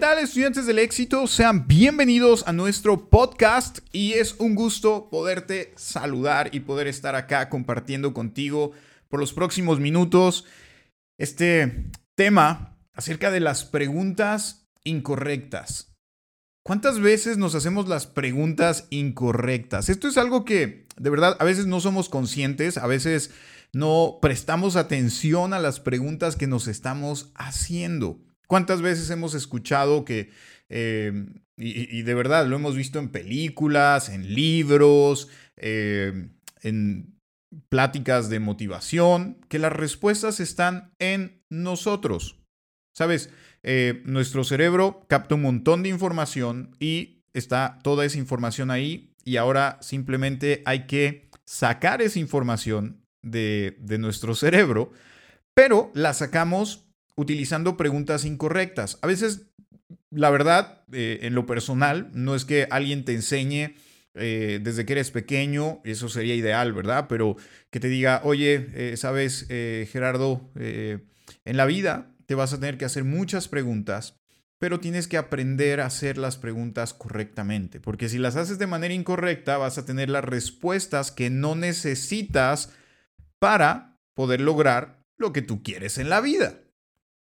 tal, estudiantes del éxito? Sean bienvenidos a nuestro podcast y es un gusto poderte saludar y poder estar acá compartiendo contigo por los próximos minutos este tema acerca de las preguntas incorrectas. ¿Cuántas veces nos hacemos las preguntas incorrectas? Esto es algo que de verdad a veces no somos conscientes, a veces no prestamos atención a las preguntas que nos estamos haciendo. ¿Cuántas veces hemos escuchado que, eh, y, de verdad lo hemos visto en películas, en libros, eh, en pláticas de motivación, que las respuestas están en nosotros? Sabes, eh, nuestro cerebro capta un montón de información y está toda esa información ahí y ahora simplemente hay que sacar esa información de, de nuestro cerebro, pero la sacamos utilizando preguntas incorrectas. A veces, la verdad, eh, en lo personal, no es que alguien te enseñe eh, desde que eres pequeño, eso sería ideal, ¿verdad? Pero que te diga, oye, eh, sabes, Gerardo, en la vida te vas a tener que hacer muchas preguntas, pero tienes que aprender a hacer las preguntas correctamente, porque si las haces de manera incorrecta, vas a tener las respuestas que no necesitas para poder lograr lo que tú quieres en la vida.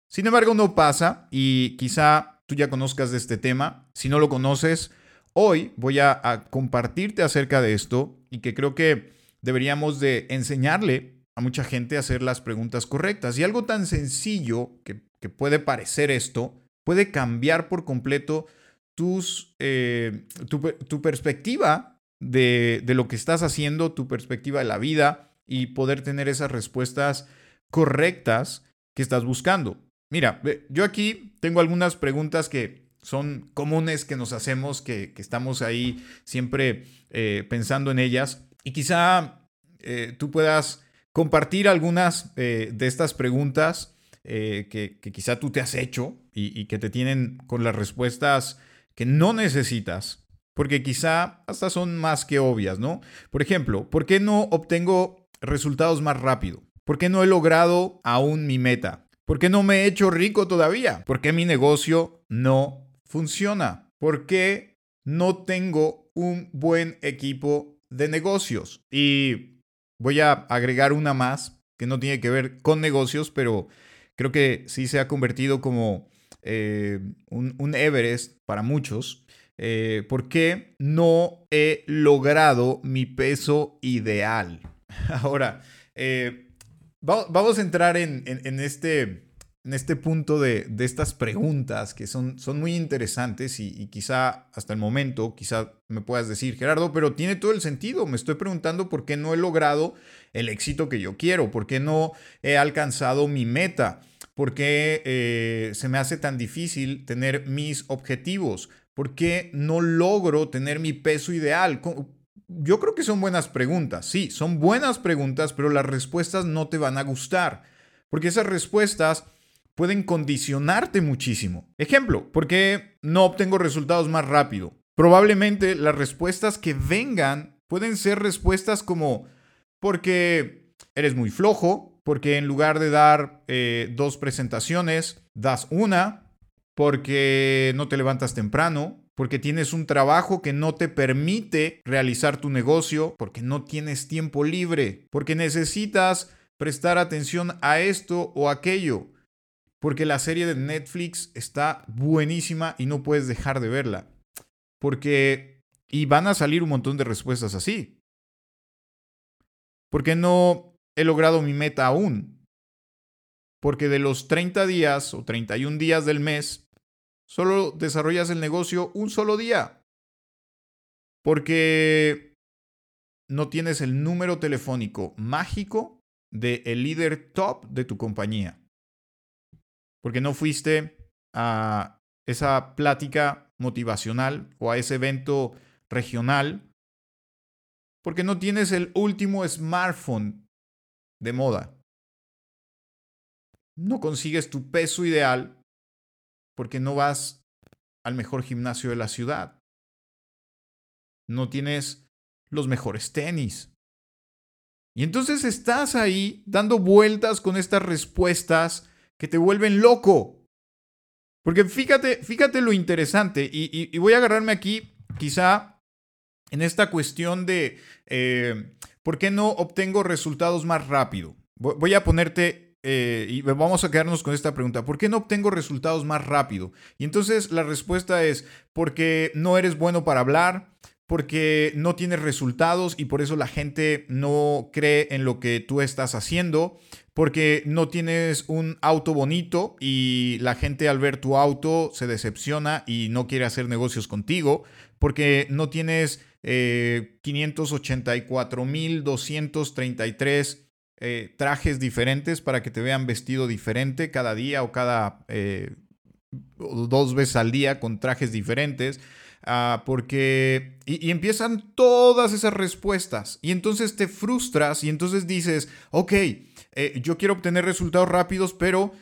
Sin embargo, no pasa y quizá tú ya conozcas de este tema. Si no lo conoces, hoy voy a, compartirte acerca de esto y que creo que deberíamos de enseñarle a mucha gente a hacer las preguntas correctas. Y algo tan sencillo que, puede parecer esto, puede cambiar por completo tus, eh, tu, perspectiva de, de lo que estás haciendo, tu perspectiva de la vida y poder tener esas respuestas correctas que estás buscando. Mira, yo aquí tengo algunas preguntas que son comunes que nos hacemos, que, estamos ahí siempre eh, pensando en ellas. Y quizá eh, tú puedas compartir algunas eh, de estas preguntas que, quizá tú te has hecho y, y que te tienen con las respuestas que no necesitas, porque quizá hasta son más que obvias, ¿no? Por ejemplo, ¿por qué no obtengo resultados más rápido? ¿Por qué no he logrado aún mi meta? ¿Por qué no me he hecho rico todavía? ¿Por qué mi negocio no funciona? ¿Por qué no tengo un buen equipo de negocios? Y voy a agregar una más que no tiene que ver con negocios, pero creo que sí se ha convertido como eh, un, Everest para muchos. Eh, ¿Por qué no he logrado mi peso ideal? Ahora, eh, vamos a entrar en, este, en este punto de, estas preguntas que son, son muy interesantes y, quizá hasta el momento, quizá me puedas decir, Gerardo, pero tiene todo el sentido. Me estoy preguntando por qué no he logrado el éxito que yo quiero, por qué no he alcanzado mi meta, por qué eh, se me hace tan difícil tener mis objetivos, por qué no logro tener mi peso ideal yo creo que son buenas preguntas. Sí, son buenas preguntas, pero las respuestas no te van a gustar. Porque esas respuestas pueden condicionarte muchísimo. Ejemplo, ¿por qué no obtengo resultados más rápido? Probablemente las respuestas que vengan pueden ser respuestas como porque eres muy flojo, porque en lugar de dar eh, dos presentaciones, das una, porque no te levantas temprano, porque tienes un trabajo que no te permite realizar tu negocio, porque no tienes tiempo libre, porque necesitas prestar atención a esto o aquello, porque la serie de Netflix está buenísima y no puedes dejar de verla. Porque... Y van a salir un montón de respuestas así. Porque no he logrado mi meta aún. Porque de los 30 días o 31 días del mes, solo desarrollas el negocio un solo día. Porque no tienes el número telefónico mágico del el líder top de tu compañía. Porque no fuiste a esa plática motivacional o a ese evento regional. Porque no tienes el último smartphone de moda. No consigues tu peso ideal porque no vas al mejor gimnasio de la ciudad. No tienes los mejores tenis. Y entonces estás ahí dando vueltas con estas respuestas que te vuelven loco. Porque fíjate, fíjate lo interesante, y, voy a agarrarme aquí quizá en esta cuestión de eh, por qué no obtengo resultados más rápido. Voy a ponerte eh, y vamos a quedarnos con esta pregunta, ¿por qué no obtengo resultados más rápido? Y entonces la respuesta es porque no eres bueno para hablar, porque no tienes resultados y por eso la gente no cree en lo que tú estás haciendo, porque no tienes un auto bonito y la gente al ver tu auto se decepciona y no quiere hacer negocios contigo, porque no tienes eh, 584.233 eh, trajes diferentes para que te vean vestido diferente cada día o cada eh, dos veces al día con trajes diferentes. Ah, porque y, empiezan todas esas respuestas y entonces te frustras y entonces dices, ok, eh, yo quiero obtener resultados rápidos, pero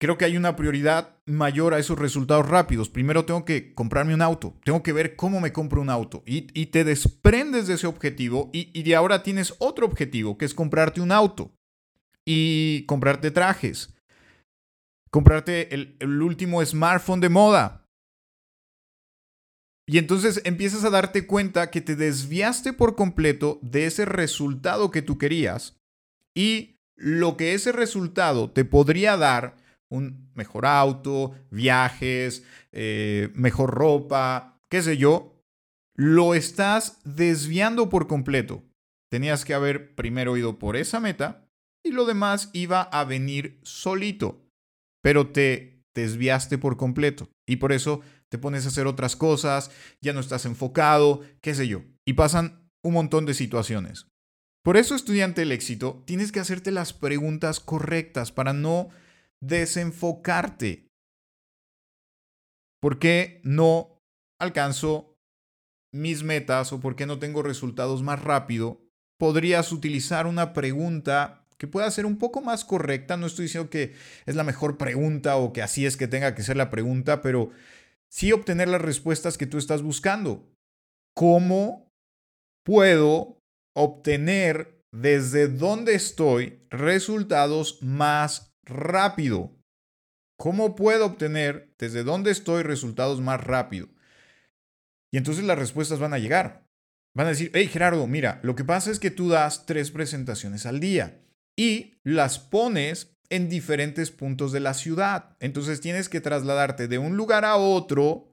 creo que hay una prioridad mayor a esos resultados rápidos. Primero tengo que comprarme un auto, tengo que ver cómo me compro un auto y, te desprendes de ese objetivo y, de ahora tienes otro objetivo, que es comprarte un auto y comprarte trajes, comprarte el, el último smartphone de moda. Y entonces empiezas a darte cuenta que te desviaste por completo de ese resultado que tú querías y lo que ese resultado te podría dar un mejor auto, viajes, eh, mejor ropa, qué sé yo, lo estás desviando por completo. Tenías que haber primero ido por esa meta y lo demás iba a venir solito, pero te desviaste por completo y por eso te pones a hacer otras cosas, ya no estás enfocado, qué sé yo, y pasan un montón de situaciones. Por eso, estudiante del éxito, tienes que hacerte las preguntas correctas para no desenfocarte. ¿Por qué no alcanzo mis metas o por qué no tengo resultados más rápido? Podrías utilizar una pregunta que pueda ser un poco más correcta. No estoy diciendo que es la mejor pregunta o que así es que tenga que ser la pregunta, pero sí obtener las respuestas que tú estás buscando. ¿Cómo puedo obtener desde donde estoy resultados más rápido. ¿Cómo puedo obtener desde donde estoy resultados más rápido? Y entonces las respuestas van a llegar. Van a decir, hey Gerardo, mira, lo que pasa es que tú das tres presentaciones al día y las pones en diferentes puntos de la ciudad. Entonces tienes que trasladarte de un lugar a otro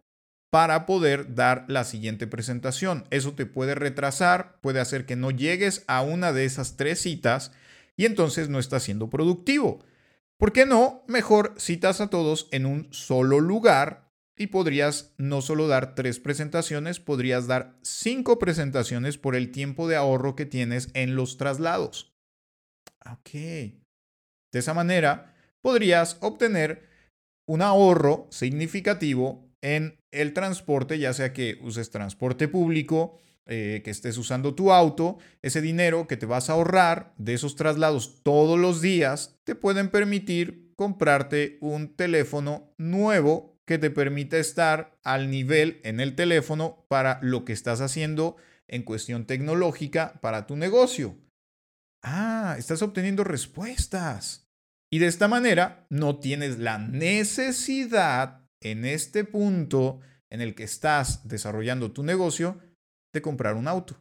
para poder dar la siguiente presentación. Eso te puede retrasar, puede hacer que no llegues a una de esas tres citas y entonces no estás siendo productivo. ¿Por qué no? Mejor citas a todos en un solo lugar y podrías no solo dar tres presentaciones, podrías dar cinco presentaciones por el tiempo de ahorro que tienes en los traslados. Ok. De esa manera, podrías obtener un ahorro significativo en el transporte, ya sea que uses transporte público, eh, que estés usando tu auto, ese dinero que te vas a ahorrar de esos traslados todos los días te pueden permitir comprarte un teléfono nuevo que te permita estar al nivel en el teléfono para lo que estás haciendo en cuestión tecnológica para tu negocio. Ah, estás obteniendo respuestas. Y de esta manera no tienes la necesidad en este punto en el que estás desarrollando tu negocio de comprar un auto.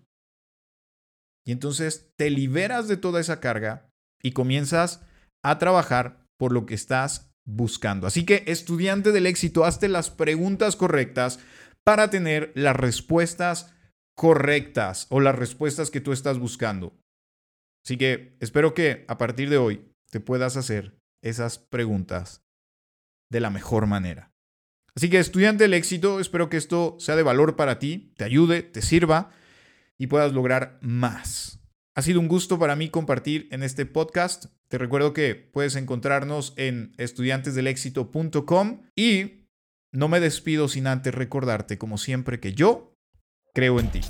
Y entonces te liberas de toda esa carga y comienzas a trabajar por lo que estás buscando. Así que estudiante del éxito, hazte las preguntas correctas para tener las respuestas correctas o las respuestas que tú estás buscando. Así que espero que a partir de hoy te puedas hacer esas preguntas de la mejor manera. Así que estudiante del éxito, espero que esto sea de valor para ti, te ayude, te sirva y puedas lograr más. Ha sido un gusto para mí compartir en este podcast. Te recuerdo que puedes encontrarnos en estudiantesdelexito.com y no me despido sin antes recordarte, como siempre, que yo creo en ti.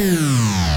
Música